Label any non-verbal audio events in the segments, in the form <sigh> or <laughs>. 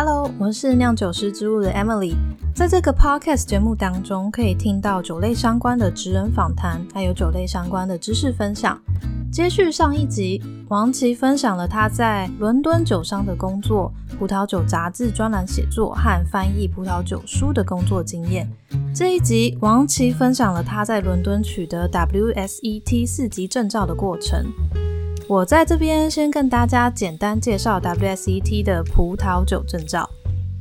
Hello，我是酿酒师之路的 Emily。在这个 Podcast 节目当中，可以听到酒类相关的职人访谈，还有酒类相关的知识分享。接续上一集，王琦分享了他在伦敦酒商的工作、葡萄酒杂志专栏写作和翻译葡萄酒书的工作经验。这一集，王琦分享了他在伦敦取得 WSET 四级证照的过程。我在这边先跟大家简单介绍 WSET 的葡萄酒证照。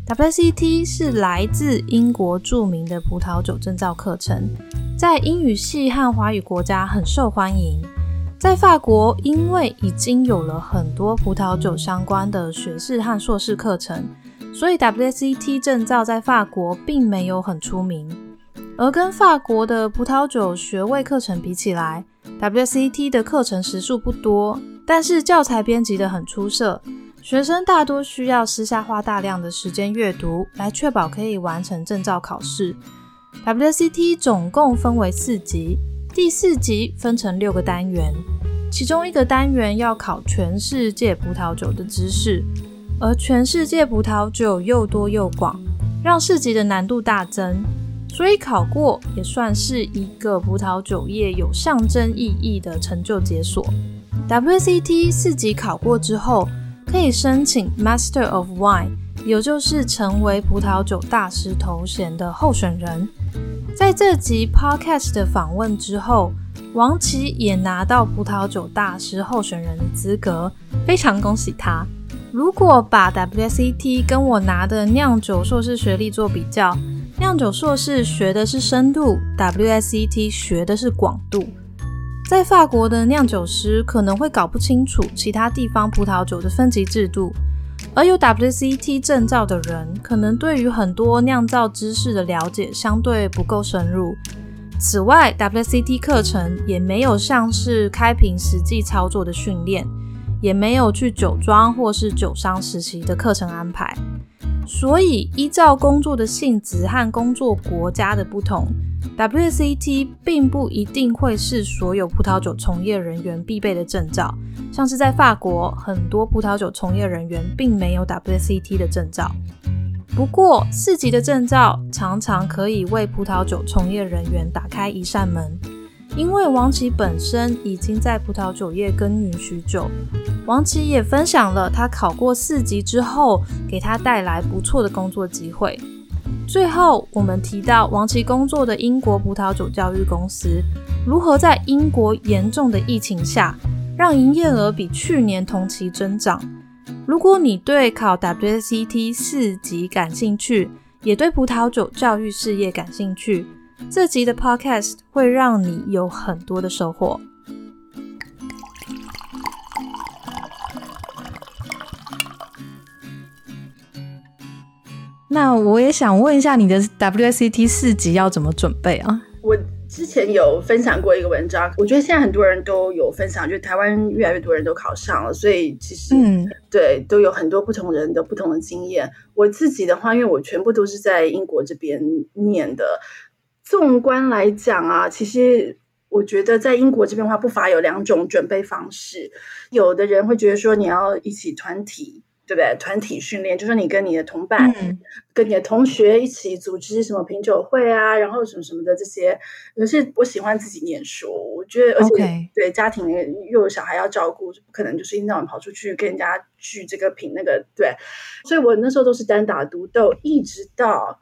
WSET 是来自英国著名的葡萄酒证照课程，在英语系和华语国家很受欢迎。在法国，因为已经有了很多葡萄酒相关的学士和硕士课程，所以 WSET 证照在法国并没有很出名。而跟法国的葡萄酒学位课程比起来，WCT 的课程时数不多，但是教材编辑的很出色，学生大多需要私下花大量的时间阅读，来确保可以完成证照考试。WCT 总共分为四级，第四级分成六个单元，其中一个单元要考全世界葡萄酒的知识，而全世界葡萄酒又多又广，让四级的难度大增。所以考过也算是一个葡萄酒业有象征意义的成就解锁。WCT 四级考过之后，可以申请 Master of Wine，也就是成为葡萄酒大师头衔的候选人。在这集 Podcast 的访问之后，王琦也拿到葡萄酒大师候选人的资格，非常恭喜他。如果把 WCT 跟我拿的酿酒硕士学历做比较，酿酒硕士学的是深度，WSET 学的是广度。在法国的酿酒师可能会搞不清楚其他地方葡萄酒的分级制度，而有 WSET 证照的人，可能对于很多酿造知识的了解相对不够深入。此外，WSET 课程也没有像是开瓶实际操作的训练，也没有去酒庄或是酒商实习的课程安排。所以，依照工作的性质和工作国家的不同，WCT 并不一定会是所有葡萄酒从业人员必备的证照。像是在法国，很多葡萄酒从业人员并没有 WCT 的证照。不过，四级的证照常常可以为葡萄酒从业人员打开一扇门。因为王琦本身已经在葡萄酒业耕耘许久，王琦也分享了他考过四级之后，给他带来不错的工作机会。最后，我们提到王琦工作的英国葡萄酒教育公司，如何在英国严重的疫情下，让营业额比去年同期增长。如果你对考 WCT 四级感兴趣，也对葡萄酒教育事业感兴趣。这集的 Podcast 会让你有很多的收获。那我也想问一下，你的 WCT 四级要怎么准备啊？我之前有分享过一个文章，我觉得现在很多人都有分享，就台湾越来越多人都考上了，所以其实嗯，对，都有很多不同人的不同的经验。我自己的话，因为我全部都是在英国这边念的。纵观来讲啊，其实我觉得在英国这边的话，不乏有两种准备方式。有的人会觉得说，你要一起团体，对不对？团体训练，就说你跟你的同伴、跟你的同学一起组织什么品酒会啊，然后什么什么的这些。可是我喜欢自己念书，我觉得，而且对家庭又有小孩要照顾，不可能就是一天到晚跑出去跟人家聚这个品那个。对，所以我那时候都是单打独斗，一直到。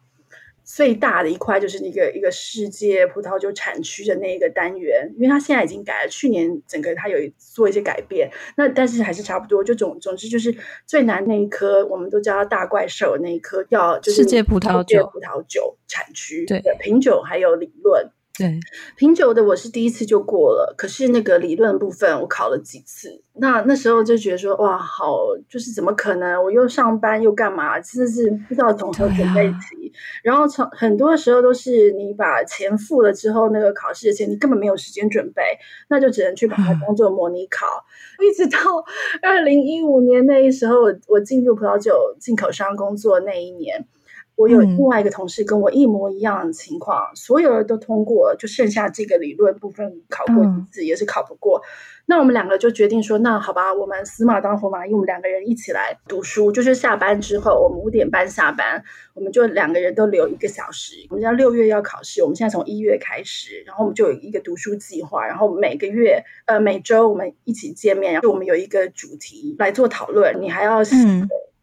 最大的一块就是那个一个世界葡萄酒产区的那一个单元，因为它现在已经改了，去年整个它有做一些改变，那但是还是差不多。就总总之就是最难那一颗，我们都叫它大怪兽那一颗，叫就是世界葡萄酒葡萄酒产区对品酒还有理论。对，品酒的我是第一次就过了，可是那个理论部分我考了几次，那那时候就觉得说哇，好，就是怎么可能？我又上班又干嘛？真的是不知道从何准备起。然后从很多时候都是你把钱付了之后，那个考试的钱你根本没有时间准备，那就只能去把它当做模拟考。一直到二零一五年那时候，我进入葡萄酒进口商工作那一年。我有另外一个同事跟我一模一样的情况，所有人都通过，就剩下这个理论部分考过一次，也是考不过。那我们两个就决定说，那好吧，我们死马当活马医，我们两个人一起来读书。就是下班之后，我们五点半下班，我们就两个人都留一个小时。我们家六月要考试，我们现在从一月开始，然后我们就有一个读书计划，然后每个月呃每周我们一起见面，然后我们有一个主题来做讨论。你还要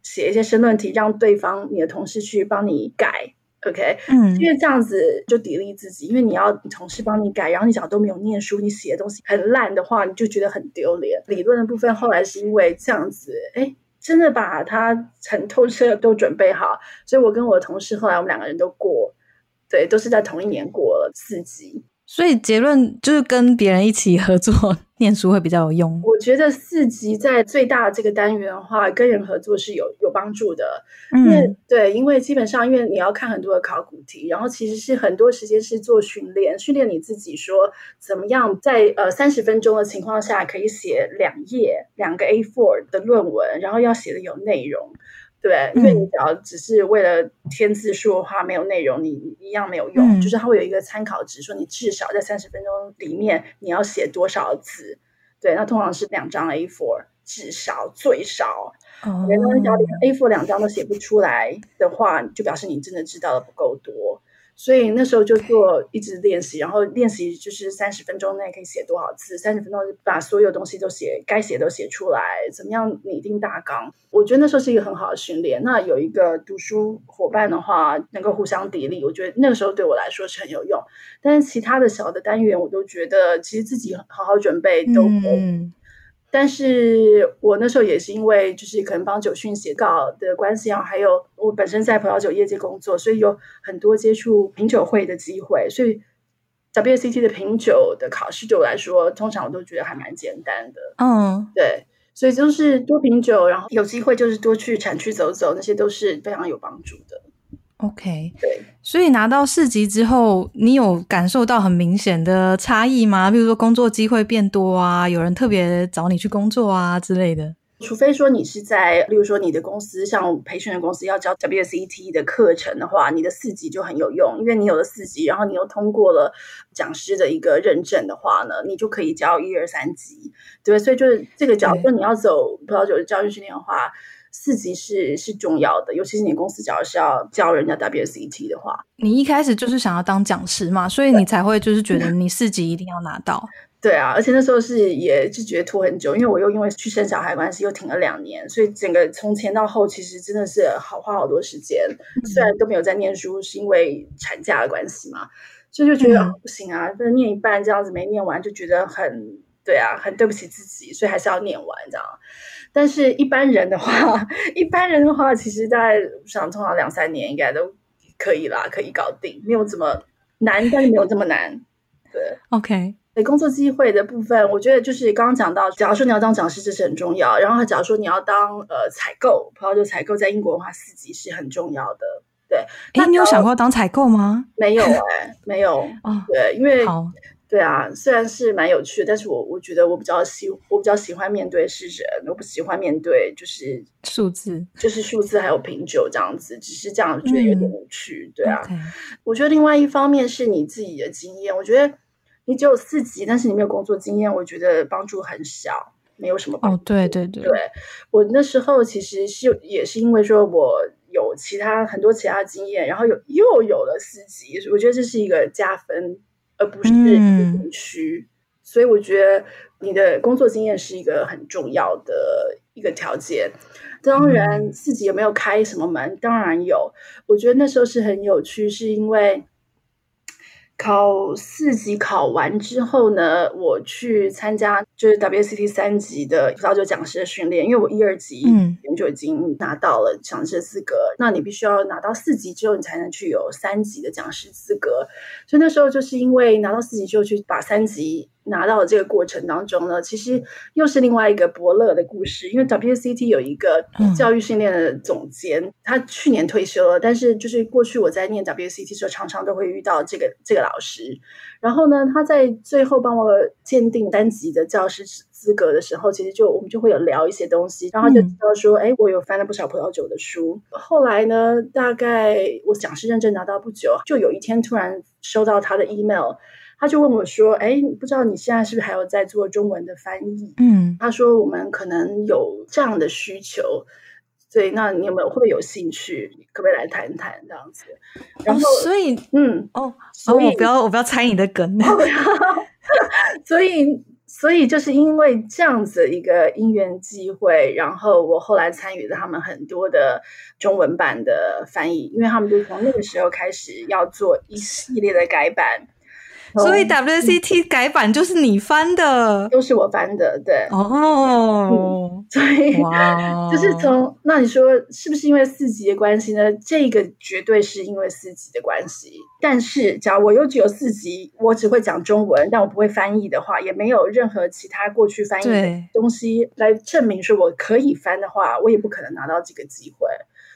写一些申论题，让对方你的同事去帮你改。OK，嗯，因为这样子就砥砺自己，因为你要同事帮你改，然后你讲都没有念书，你写的东西很烂的话，你就觉得很丢脸。理论的部分后来是因为这样子，哎，真的把它很透彻都准备好，所以我跟我的同事后来我们两个人都过，对，都是在同一年过了四级。所以结论就是跟别人一起合作 <laughs> 念书会比较有用。我觉得四级在最大的这个单元的话，跟人合作是有有帮助的。嗯，对，因为基本上因为你要看很多的考古题，然后其实是很多时间是做训练，训练你自己说怎么样在呃三十分钟的情况下可以写两页两个 A4 的论文，然后要写的有内容。对，因为你只要只是为了填字数的话，没有内容，你一样没有用。就是它会有一个参考值，说你至少在三十分钟里面你要写多少字。对，那通常是两张 A4，至少最少。哦，连 A4 两张都写不出来的话，就表示你真的知道的不够多。所以那时候就做一直练习，然后练习就是三十分钟内可以写多少字，三十分钟把所有东西都写，该写都写出来，怎么样拟定大纲？我觉得那时候是一个很好的训练。那有一个读书伙伴的话，能够互相砥砺，我觉得那个时候对我来说是很有用。但是其他的小的单元，我都觉得其实自己好好准备都。但是我那时候也是因为就是可能帮酒讯写稿的关系啊，还有我本身在葡萄酒业界工作，所以有很多接触品酒会的机会，所以 WCT 的品酒的考试对我来说，通常我都觉得还蛮简单的。嗯，对，所以就是多品酒，然后有机会就是多去产区走走，那些都是非常有帮助的。OK，对，所以拿到四级之后，你有感受到很明显的差异吗？比如说工作机会变多啊，有人特别找你去工作啊之类的。除非说你是在，例如说你的公司像培训的公司要教 WSET 的课程的话，你的四级就很有用，因为你有了四级，然后你又通过了讲师的一个认证的话呢，你就可以教一二三级，对，所以就是这个角度，你要走葡萄酒的教育训练的话。四级是是重要的，尤其是你公司假如是要教人家 WCT 的话，你一开始就是想要当讲师嘛，所以你才会就是觉得 <laughs> 你四级一定要拿到。对啊，而且那时候是也是觉得拖很久，因为我又因为去生小孩关系又停了两年，所以整个从前到后其实真的是好花好多时间。<laughs> 虽然都没有在念书，是因为产假的关系嘛，所以就觉得不行啊，不能念一半这样子没念完，就觉得很对啊，很对不起自己，所以还是要念完这样。但是一般人的话，<laughs> 一般人的话，其实在想通常两三年应该都可以啦，可以搞定，没有这么难，但是没有这么难。对，OK。对工作机会的部分，我觉得就是刚刚讲到，假如说你要当讲师，这是很重要。然后，假如说你要当呃采购，葡萄酒采购在英国的话，四级是很重要的。对，哎，你有想过当采购吗？没有哎，没有。哦，对，因为。对啊，虽然是蛮有趣的，但是我我觉得我比较喜我比较喜欢面对是人，我不喜欢面对就是数字，就是数字还有品酒这样子，只是这样觉得有点无趣。对啊，我觉得另外一方面是你自己的经验，我觉得你只有四级，但是你没有工作经验，我觉得帮助很小，没有什么帮助。哦，对对对，对我那时候其实是也是因为说我有其他很多其他经验，然后有又有了四级，我觉得这是一个加分。而不是地区，所以我觉得你的工作经验是一个很重要的一个条件。当然，自己有没有开什么门，当然有。我觉得那时候是很有趣，是因为。考四级考完之后呢，我去参加就是 WCT 三级的葡萄酒讲师的训练，因为我一二级嗯就已经拿到了讲师资格，那你必须要拿到四级之后，你才能去有三级的讲师资格。所以那时候就是因为拿到四级之后去把三级。拿到的这个过程当中呢，其实又是另外一个伯乐的故事。因为 WCT 有一个教育训练的总监，他去年退休了，但是就是过去我在念 WCT 的时候，常常都会遇到这个这个老师。然后呢，他在最后帮我鉴定单级的教师。资格的时候，其实就我们就会有聊一些东西，然后就知道说，哎，我有翻了不少葡萄酒的书。后来呢，大概我讲师认证拿到不久，就有一天突然收到他的 email，他就问我说，哎，不知道你现在是不是还有在做中文的翻译？嗯，他说我们可能有这样的需求。所以，那你有没有会不会有兴趣？可不可以来谈谈这样子？然后，所以，嗯，哦，所以我不要，我不要猜你的梗。<laughs> 所以，所以就是因为这样子一个因缘机会，然后我后来参与了他们很多的中文版的翻译，因为他们就从那个时候开始要做一系列的改版。所以 WCT 改版就是你翻的，都是我翻的，对。哦，所以 <laughs> 就是从那你说是不是因为四级的关系呢？这个绝对是因为四级的关系。但是，假如我又只有四级，我只会讲中文，但我不会翻译的话，也没有任何其他过去翻译的东西来证明说我可以翻的话，我也不可能拿到这个机会。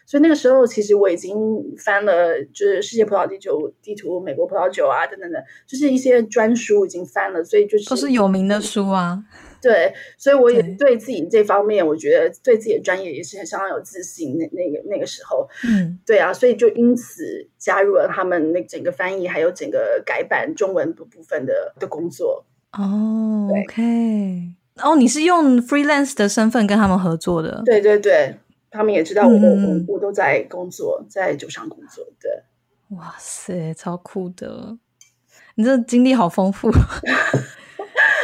所以那个时候，其实我已经翻了，就是世界葡萄酒地图、美国葡萄酒啊，等等的，就是一些专书已经翻了，所以就是都是有名的书啊。对，所以我也对自己这方面，我觉得对自己的专业也是相当有自信。那那个那个时候，嗯，对啊，所以就因此加入了他们那整个翻译还有整个改版中文部部分的的工作。哦，OK，哦，你是用 freelance 的身份跟他们合作的？对对对。他们也知道我我我都在工作，在酒商工作。对，哇塞，超酷的！你这经历好丰富。<laughs>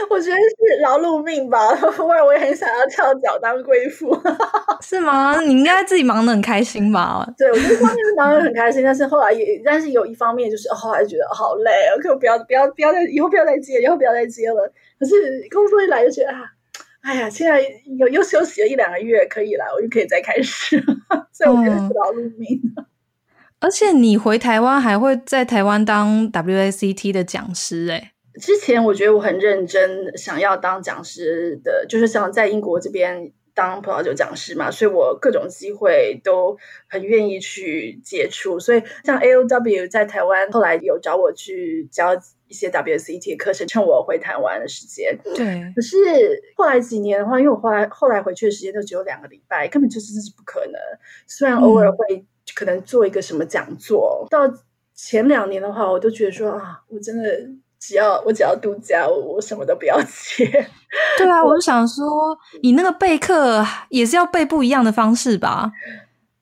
我觉得是劳碌命吧，<laughs> 不然我也很想要跳脚当贵妇。<laughs> 是吗？你应该自己忙得很开心吧？对，我觉得方面是忙得很开心，但是后来也，但是有一方面就是后来觉得好累，可不要不要不要再以后不要再接，以后不要再接了。可是工作一来就觉得啊。哎呀，现在又又休息了一两个月，可以了，我就可以再开始。<laughs> 所以我觉得是劳碌命。而且你回台湾还会在台湾当 WACT 的讲师哎。之前我觉得我很认真，想要当讲师的，就是想在英国这边当葡萄酒讲师嘛，所以我各种机会都很愿意去接触。所以像 AOW 在台湾后来有找我去教。一些 WCT 的课程，趁我回台湾的时间。对，可是后来几年的话，因为我后来后来回去的时间都只有两个礼拜，根本就真的是不可能。虽然偶尔会可能做一个什么讲座，到前两年的话，我都觉得说啊，我真的只要我只要度假，我我什么都不要接。<laughs> 对啊，我就想说，你那个备课也是要备不一样的方式吧？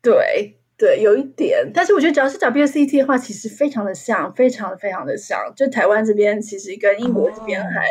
对。对，有一点，但是我觉得只要是 WCT 的话，其实非常的像，非常的非常的像。就台湾这边其实跟英国这边还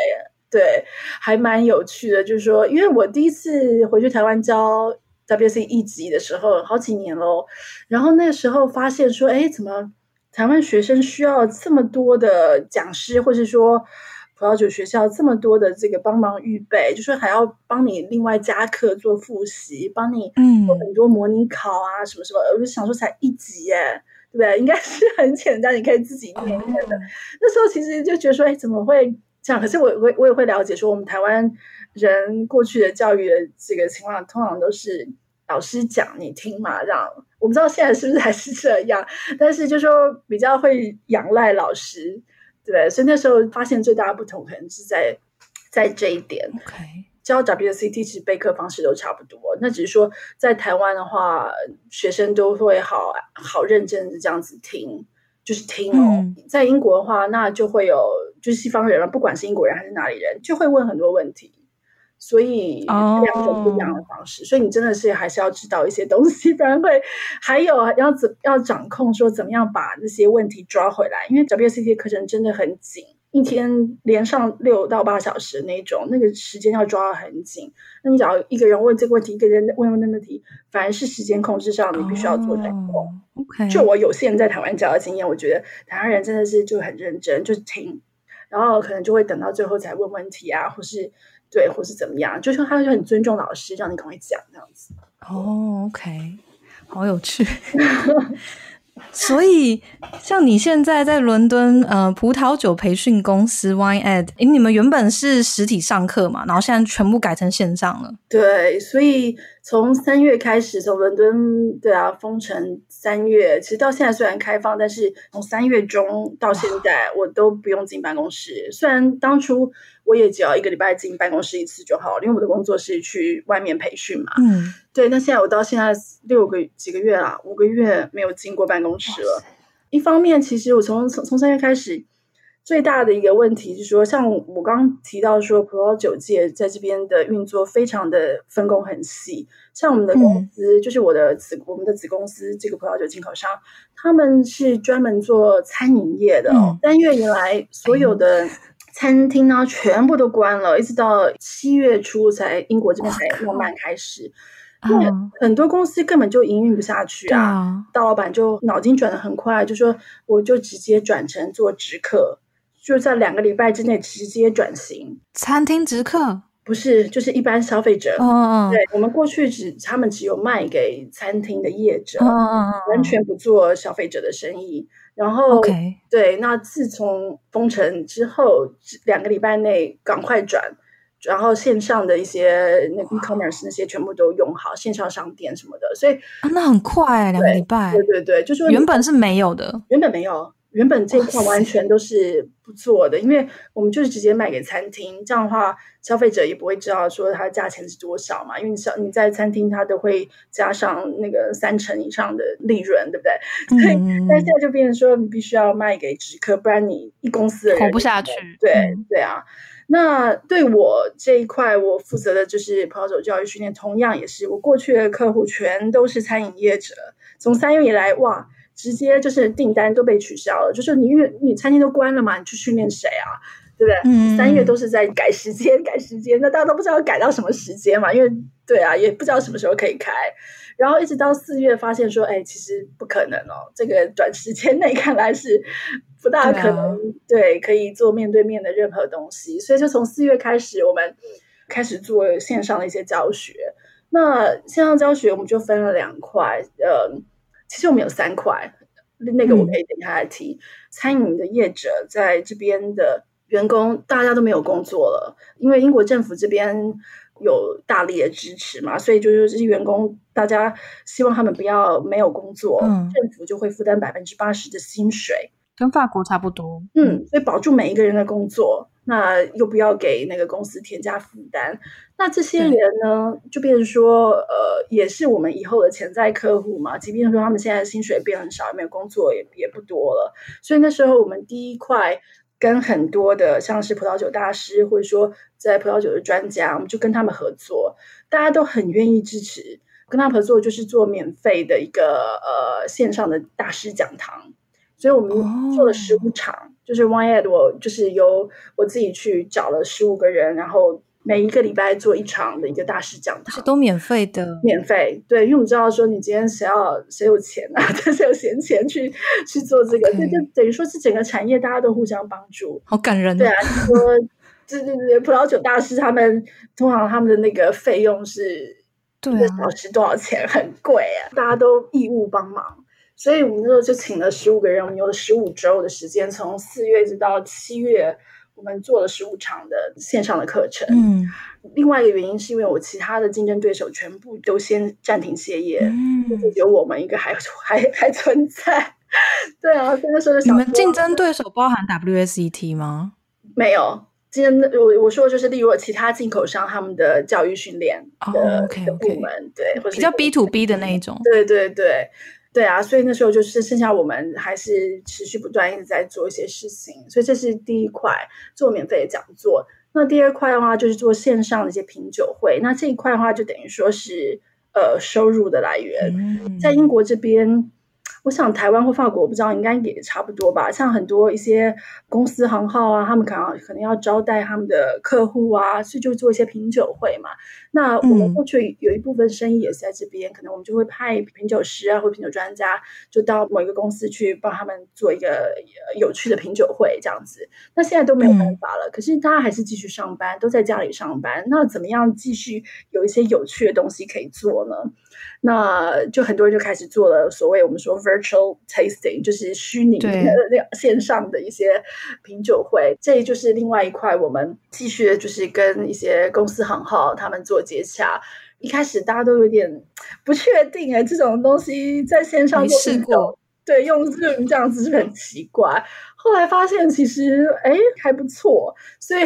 对，还蛮有趣的。就是说，因为我第一次回去台湾教 WC 一级的时候，好几年喽。然后那个时候发现说，哎，怎么台湾学生需要这么多的讲师，或是说。葡萄酒学校这么多的这个帮忙预备，就说还要帮你另外加课做复习，帮你做很多模拟考啊什么什么。我就想说，才一级耶，对不对？应该是很简单，你可以自己念念的。<laughs> 那时候其实就觉得说，哎，怎么会这样？可是我我我也会了解说，我们台湾人过去的教育的这个情况，通常都是老师讲你听嘛，这样。我不知道现在是不是还是这样，但是就说比较会仰赖老师。对，所以那时候发现最大的不同可能是在在这一点。OK，教 WCT 其实备课方式都差不多，那只是说在台湾的话，学生都会好好认真的这样子听，就是听哦。在英国的话，那就会有就是西方人了，不管是英国人还是哪里人，就会问很多问题。所以两种不一样的方式，所以你真的是还是要知道一些东西，<laughs> 不然会还有要怎要掌控说怎么样把那些问题抓回来，因为 WCT 课程真的很紧，一天连上六到八小时那种，那个时间要抓的很紧。那你只要一个人问这个问题，一个人问问那个问题，反而是时间控制上你必须要做掌控。OK，就我有限在台湾教的经验，我觉得台湾人真的是就很认真，就是听，然后可能就会等到最后才问问题啊，或是。对，或是怎么样，就是他就很尊重老师，让你赶快讲这样子。哦，OK，好有趣。<laughs> 所以，像你现在在伦敦，呃，葡萄酒培训公司 Wine Ed，你们原本是实体上课嘛，然后现在全部改成线上了。对，所以从三月开始，从伦敦对啊封城三月，其实到现在虽然开放，但是从三月中到现在，我都不用进办公室。虽然当初我也只要一个礼拜进办公室一次就好，因为我的工作是去外面培训嘛。嗯，对。那现在我到现在六个几个月啦，五个月没有进过办公室了。一方面，其实我从从从三月开始。最大的一个问题是说，像我刚刚提到说，葡萄酒界在这边的运作非常的分工很细。像我们的公司，就是我的子我们的子公司，这个葡萄酒进口商，他们是专门做餐饮业的。三月以来，所有的餐厅呢，全部都关了，一直到七月初才英国这边才慢慢开始。因为很多公司根本就营运不下去啊，大老板就脑筋转的很快，就说我就直接转成做直客。就在两个礼拜之内直接转型，餐厅直客不是，就是一般消费者。嗯对我们过去只他们只有卖给餐厅的业者，完全不做消费者的生意。然后，对，那自从封城之后，两个礼拜内赶快转，然后线上的一些那 e-commerce 那些全部都用好，线上商店什么的，所以那很快，两个礼拜。对对对，就说原本是没有的，原本没有。原本这一块完全都是不做的，因为我们就是直接卖给餐厅，这样的话消费者也不会知道说它的价钱是多少嘛。因为你小你在餐厅，它都会加上那个三成以上的利润，对不对？所以但现在就变成说，你必须要卖给直客，不然你一公司的人活不下去。对对啊，那对我这一块，我负责的就是葡萄酒教育训练，同样也是我过去的客户全都是餐饮业者，从三月以来，哇。直接就是订单都被取消了，就是你因为你餐厅都关了嘛，你去训练谁啊？对不对？嗯，三月都是在改时间，改时间，那大家都不知道改到什么时间嘛，因为对啊，也不知道什么时候可以开。然后一直到四月，发现说，哎，其实不可能哦，这个短时间内看来是不大可能，对，可以做面对面的任何东西。所以就从四月开始，我们开始做线上的一些教学。那线上教学我们就分了两块，呃。其实我们有三块，那个我可以等下来提。餐饮的业者在这边的员工，大家都没有工作了，因为英国政府这边有大力的支持嘛，所以就是这些员工，大家希望他们不要没有工作，政府就会负担百分之八十的薪水，跟法国差不多。嗯，所以保住每一个人的工作。那又不要给那个公司添加负担，那这些人呢，就变成说，呃，也是我们以后的潜在客户嘛。即便说他们现在薪水变很少，也没有工作，也也不多了。所以那时候我们第一块跟很多的像是葡萄酒大师，或者说在葡萄酒的专家，我们就跟他们合作，大家都很愿意支持，跟他合作就是做免费的一个呃线上的大师讲堂。所以我们做了十五场，就是 One Ad，我就是由我自己去找了十五个人，然后每一个礼拜做一场的一个大师讲堂，是都免费的，免费。对，因为我们知道说你今天谁要谁有钱啊，<laughs> 谁有闲钱去去做这个，所以就等于说是整个产业大家都互相帮助，好感人。对啊，说这这这，葡萄酒大师他们通常他们的那个费用是一个小时多少钱，很贵啊，大家都义务帮忙。所以我们那时候就请了十五个人，我们有了十五周的时间，从四月一直到七月，我们做了十五场的线上的课程。嗯，另外一个原因是因为我其他的竞争对手全部都先暂停歇业，嗯，就有我们一个还 <laughs> 还还存在。对啊，那时候你们竞争对手包含 WSET 吗？没有，今天我我说的就是例如其他进口商他们的教育训练的部门，对，或者比较 B to B 的那一种。对对对。对啊，所以那时候就是剩下我们还是持续不断一直在做一些事情，所以这是第一块做免费的讲座。那第二块的话就是做线上的一些品酒会。那这一块的话就等于说是呃收入的来源，在英国这边。我想台湾或法国，我不知道应该也差不多吧。像很多一些公司行号啊，他们可能可能要招待他们的客户啊，所以就做一些品酒会嘛。那我们过去有一部分生意也是在这边，可能我们就会派品酒师啊或品酒专家，就到某一个公司去帮他们做一个有趣的品酒会这样子。那现在都没有办法了，可是大家还是继续上班，都在家里上班。那怎么样继续有一些有趣的东西可以做呢？那就很多人就开始做了所谓我们说 virtual tasting，就是虚拟的那线上的一些品酒会，这就是另外一块我们继续就是跟一些公司行号他们做接洽，一开始大家都有点不确定哎，这种东西在线上试过，对，用 Zoom 这样子是很奇怪。后来发现其实哎还不错，所以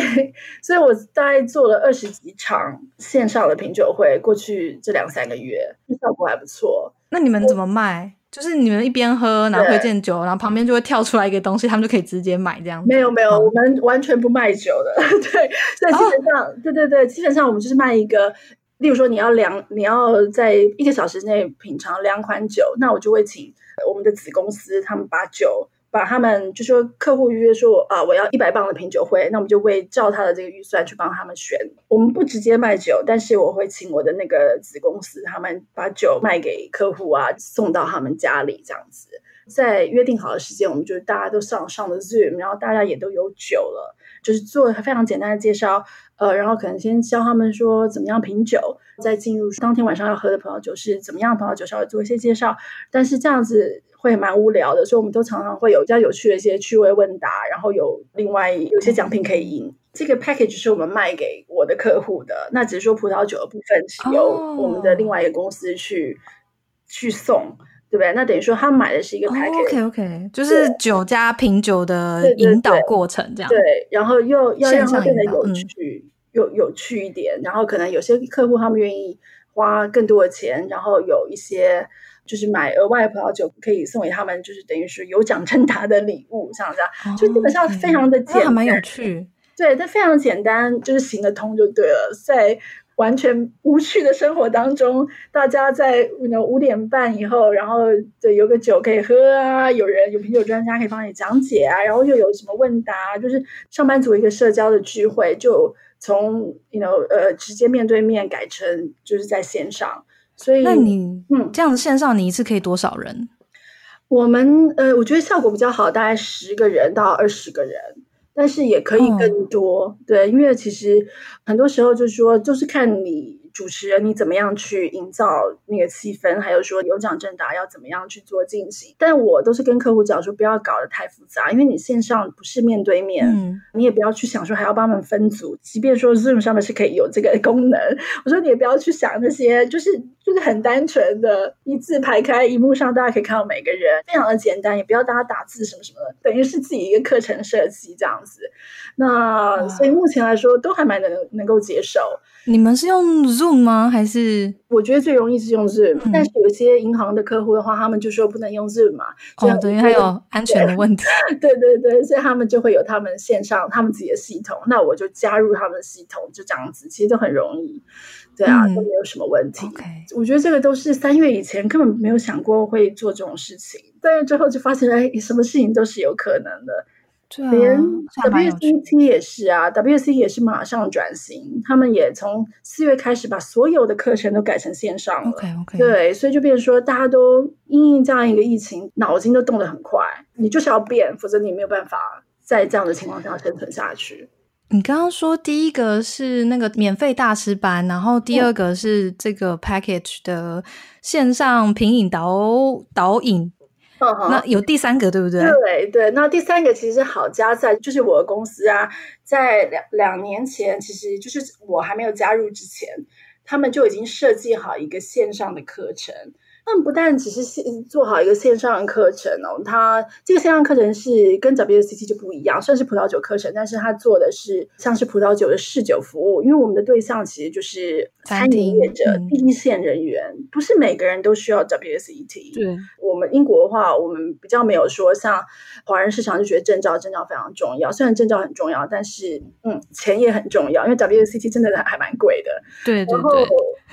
所以我大概做了二十几场线上的品酒会，过去这两三个月效果还不错。那你们怎么卖？就是你们一边喝，然后推荐酒，然后旁边就会跳出来一个东西，他们就可以直接买这样。没有没有，我们完全不卖酒的。<laughs> 对，所以基本上，对对对，基本上我们就是卖一个，例如说你要两，你要在一个小时内品尝两款酒，那我就会请我们的子公司他们把酒。把他们就说客户预约说啊，我要一百磅的品酒会，那我们就会照他的这个预算去帮他们选。我们不直接卖酒，但是我会请我的那个子公司，他们把酒卖给客户啊，送到他们家里这样子。在约定好的时间，我们就大家都上上了 Zoom，然后大家也都有酒了，就是做非常简单的介绍，呃，然后可能先教他们说怎么样品酒，再进入当天晚上要喝的葡萄酒是怎么样的葡萄酒，稍微做一些介绍。但是这样子。会蛮无聊的，所以我们都常常会有比较有趣的一些趣味问答，然后有另外有些奖品可以赢。这个 package 是我们卖给我的客户的，那只是说葡萄酒的部分是由我们的另外一个公司去去送，对不对？那等于说他买的是一个 package。OK OK，就是酒加品酒的引导过程这样。对，然后又要让它变得有趣，有有趣一点。然后可能有些客户他们愿意花更多的钱，然后有一些。就是买额外的葡萄酒可以送给他们，就是等于是有奖征答的礼物，像这样，就基本上非常的简单，还蛮有趣。对，但非常简单，就是行得通就对了。在完全无趣的生活当中，大家在五点半以后，然后对有个酒可以喝啊，有人有品酒专家可以帮你讲解啊，然后又有什么问答，就是上班族一个社交的聚会，就从 you know 呃直接面对面改成就是在线上。所以，那你嗯，这样子线上你一次可以多少人？我们呃，我觉得效果比较好，大概十个人到二十个人，但是也可以更多。对，因为其实很多时候就是说，就是看你。主持人，你怎么样去营造那个气氛？还有说有奖征答要怎么样去做进行？但我都是跟客户讲说，不要搞得太复杂，因为你线上不是面对面，你也不要去想说还要帮他们分组。即便说 Zoom 上面是可以有这个功能，我说你也不要去想那些，就是就是很单纯的，一字排开，荧幕上大家可以看到每个人，非常的简单，也不要大家打字什么什么的，等于是自己一个课程设计这样子。那所以目前来说都还蛮能能够接受。你们是用 Zoom 吗？还是我觉得最容易是用 Zoom，但是有些银行的客户的话，他们就说不能用 Zoom 嘛，哦，对，还有安全的问题。<laughs> 对对对，所以他们就会有他们线上他们自己的系统，那我就加入他们的系统，就这样子，其实都很容易。对啊，都没有什么问题。我觉得这个都是三月以前根本没有想过会做这种事情，三月之后就发现，哎，什么事情都是有可能的。连 WCT 也是啊，WC 也是马上转型，他们也从四月开始把所有的课程都改成线上了。OK OK，对，所以就变成说，大家都因应这样一个疫情，脑筋都动得很快。你就是要变，否则你没有办法在这样的情况下生存下去。你刚刚说第一个是那个免费大师班，然后第二个是这个 package 的线上品饮导导引。那有第三个对不对？对对，那第三个其实好加在就是我的公司啊，在两两年前，其实就是我还没有加入之前，他们就已经设计好一个线上的课程。他们不但只是线做好一个线上课程哦，它这个线上课程是跟 WCT 就不一样，算是葡萄酒课程，但是它做的是像是葡萄酒的试酒服务，因为我们的对象其实就是餐饮业者、第一线人员，不是每个人都需要 WCT。对，我们英国的话，我们比较没有说像华人市场就觉得证照证照非常重要，虽然证照很重要，但是嗯，钱也很重要，因为 WCT 真的还蛮贵的。对对对。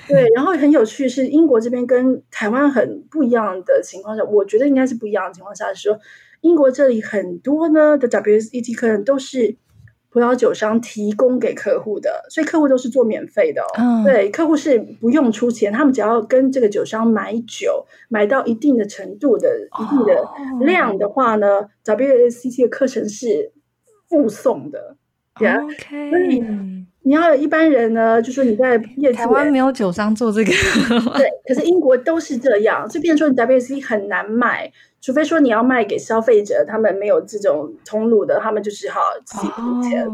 对，然后很有趣是英国这边跟台湾很不一样的情况下，我觉得应该是不一样的情况下是说，英国这里很多呢的 WSET 客人都是葡萄酒商提供给客户的，所以客户都是做免费的。哦。对，客户是不用出钱，他们只要跟这个酒商买酒，买到一定的程度的一定的量的话呢，WSET 的课程是附送的。OK。所以。你要一般人呢，就说你在业台湾没有酒商做这个，<laughs> 对，可是英国都是这样，就变成说你 WC 很难卖，除非说你要卖给消费者，他们没有这种通路的，他们就只好自己付钱。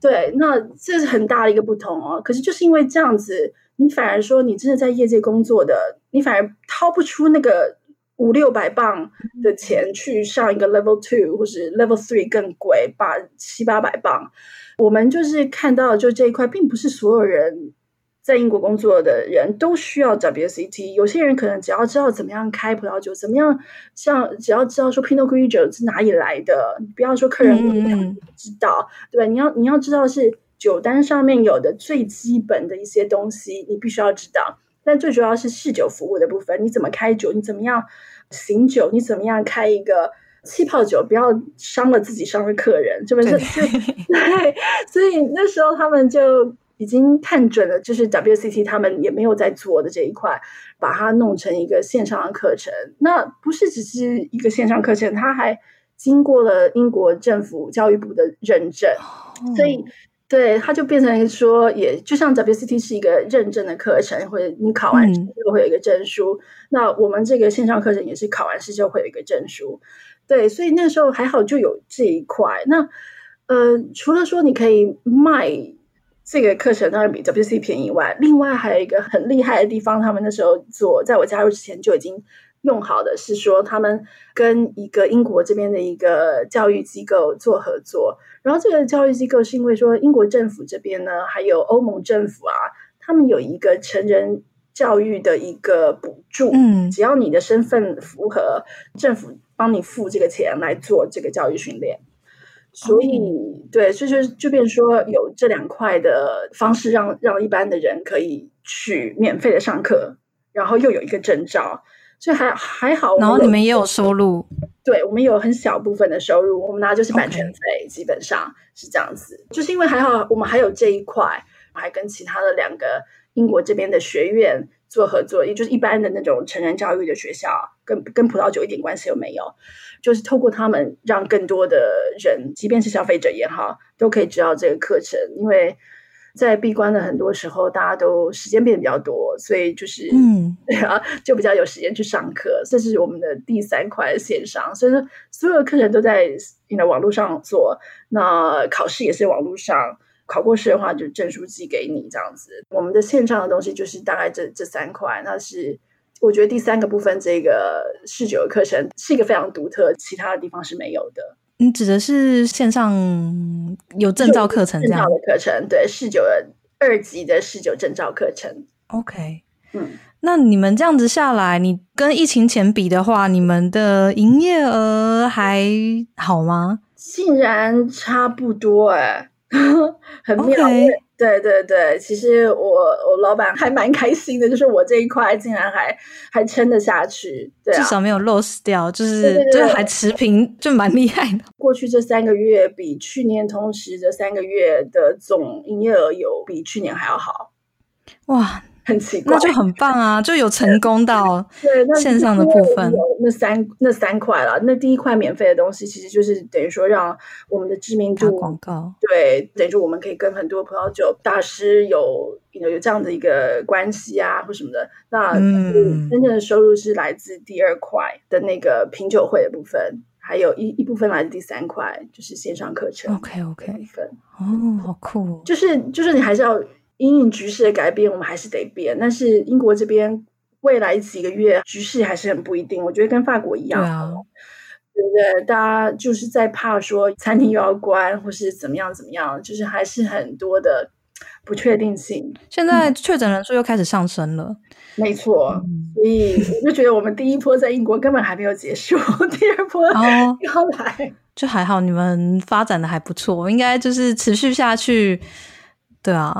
对，那这是很大的一个不同哦。可是就是因为这样子，你反而说你真的在业界工作的，你反而掏不出那个五六百磅的钱去上一个 level two 或是 level three 更贵，八七八百磅。我们就是看到，就这一块，并不是所有人。在英国工作的人都需要 WCT。有些人可能只要知道怎么样开葡萄酒，怎么样像只要知道说 Pinot Grigio 是哪里来的，不要说客人不知道，对吧？你要你要知道是酒单上面有的最基本的一些东西，你必须要知道。但最主要是试酒服务的部分，你怎么开酒，你怎么样醒酒，你怎么样开一个气泡酒，不要伤了自己，伤了客人，这不是？<laughs> 对，所以那时候他们就。已经看准了，就是 WCT 他们也没有在做的这一块，把它弄成一个线上的课程。那不是只是一个线上课程，它还经过了英国政府教育部的认证，所以对它就变成说，也就像 WCT 是一个认证的课程，或者你考完试就会有一个证书。那我们这个线上课程也是考完试就会有一个证书。对，所以那时候还好就有这一块。那呃，除了说你可以卖。这个课程当然比 WC 便宜以外，另外还有一个很厉害的地方，他们那时候做，在我加入之前就已经用好的，是说他们跟一个英国这边的一个教育机构做合作。然后这个教育机构是因为说英国政府这边呢，还有欧盟政府啊，他们有一个成人教育的一个补助，嗯，只要你的身份符合，政府帮你付这个钱来做这个教育训练。所以，对，所以就就变说有这两块的方式，让让一般的人可以去免费的上课，然后又有一个证照，所以还还好。然后你们也有收入，对我们有很小部分的收入，我们拿就是版权费，基本上是这样子。就是因为还好，我们还有这一块，还跟其他的两个英国这边的学院。做合作，也就是一般的那种成人教育的学校，跟跟葡萄酒一点关系都没有。就是透过他们，让更多的人，即便是消费者也好，都可以知道这个课程。因为在闭关的很多时候，大家都时间变得比较多，所以就是嗯，<laughs> 对啊，就比较有时间去上课。这是我们的第三块线上，所以说所有的课程都在你的网络上做，那考试也是网络上。考过试的话，就证书寄给你这样子。我们的线上的东西就是大概这这三块，那是我觉得第三个部分，这个试酒的课程是一个非常独特，其他的地方是没有的。你指的是线上有证照课程这样的课程？对，试酒的二级的试酒证照课程。OK，嗯，那你们这样子下来，你跟疫情前比的话，你们的营业额还好吗？竟然差不多哎。<laughs> 很妙，对对对，其实我我老板还蛮开心的，就是我这一块竟然还还撑得下去，对，至少没有 lose 掉，就是就还持平，就蛮厉害的。过去这三个月比去年同时这三个月的总营业额有比去年还要好，哇！很奇怪，那就很棒啊！就有成功到对线上的部分，那三那三块了。那第一块免费的东西，其实就是等于说让我们的知名度广告，对，等于说我们可以跟很多葡萄酒大师有有有这样的一个关系啊，或什么的。那真正的收入是来自第二块的那个品酒会的部分，还有一一部分来自第三块，就是线上课程。OK OK，部分哦，好酷，就是就是你还是要。因应局势的改变，我们还是得变。但是英国这边未来几个月局势还是很不一定。我觉得跟法国一样，对不对？大家就是在怕说餐厅又要关，或是怎么样怎么样，就是还是很多的不确定性。现在确诊人数又开始上升了，没错。所以我就觉得我们第一波在英国根本还没有结束，第二波 <laughs> 要来，就还好。你们发展的还不错，应该就是持续下去。对啊。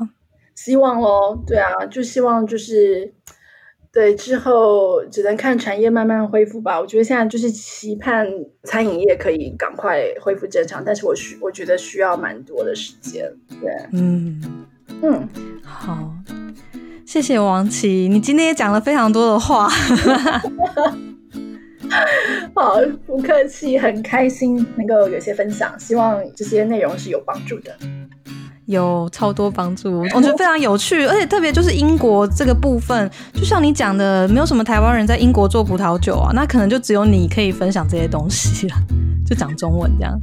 希望喽，对啊，就希望就是对之后只能看产业慢慢恢复吧。我觉得现在就是期盼餐饮业可以赶快恢复正常，但是我需我觉得需要蛮多的时间。对，嗯嗯，好，谢谢王琦，你今天也讲了非常多的话。<laughs> 好，不客气，很开心能够有些分享，希望这些内容是有帮助的。有超多帮助我觉得非常有趣而且特别就是英国这个部分就像你讲的没有什么台湾人在英国做葡萄酒啊那可能就只有你可以分享这些东西了 <laughs> 就讲中文这样。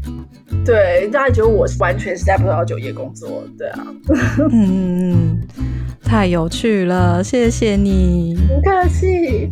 对大家觉得我完全是在葡萄酒业工作对啊。<laughs> 嗯太有趣了谢谢你。不客气。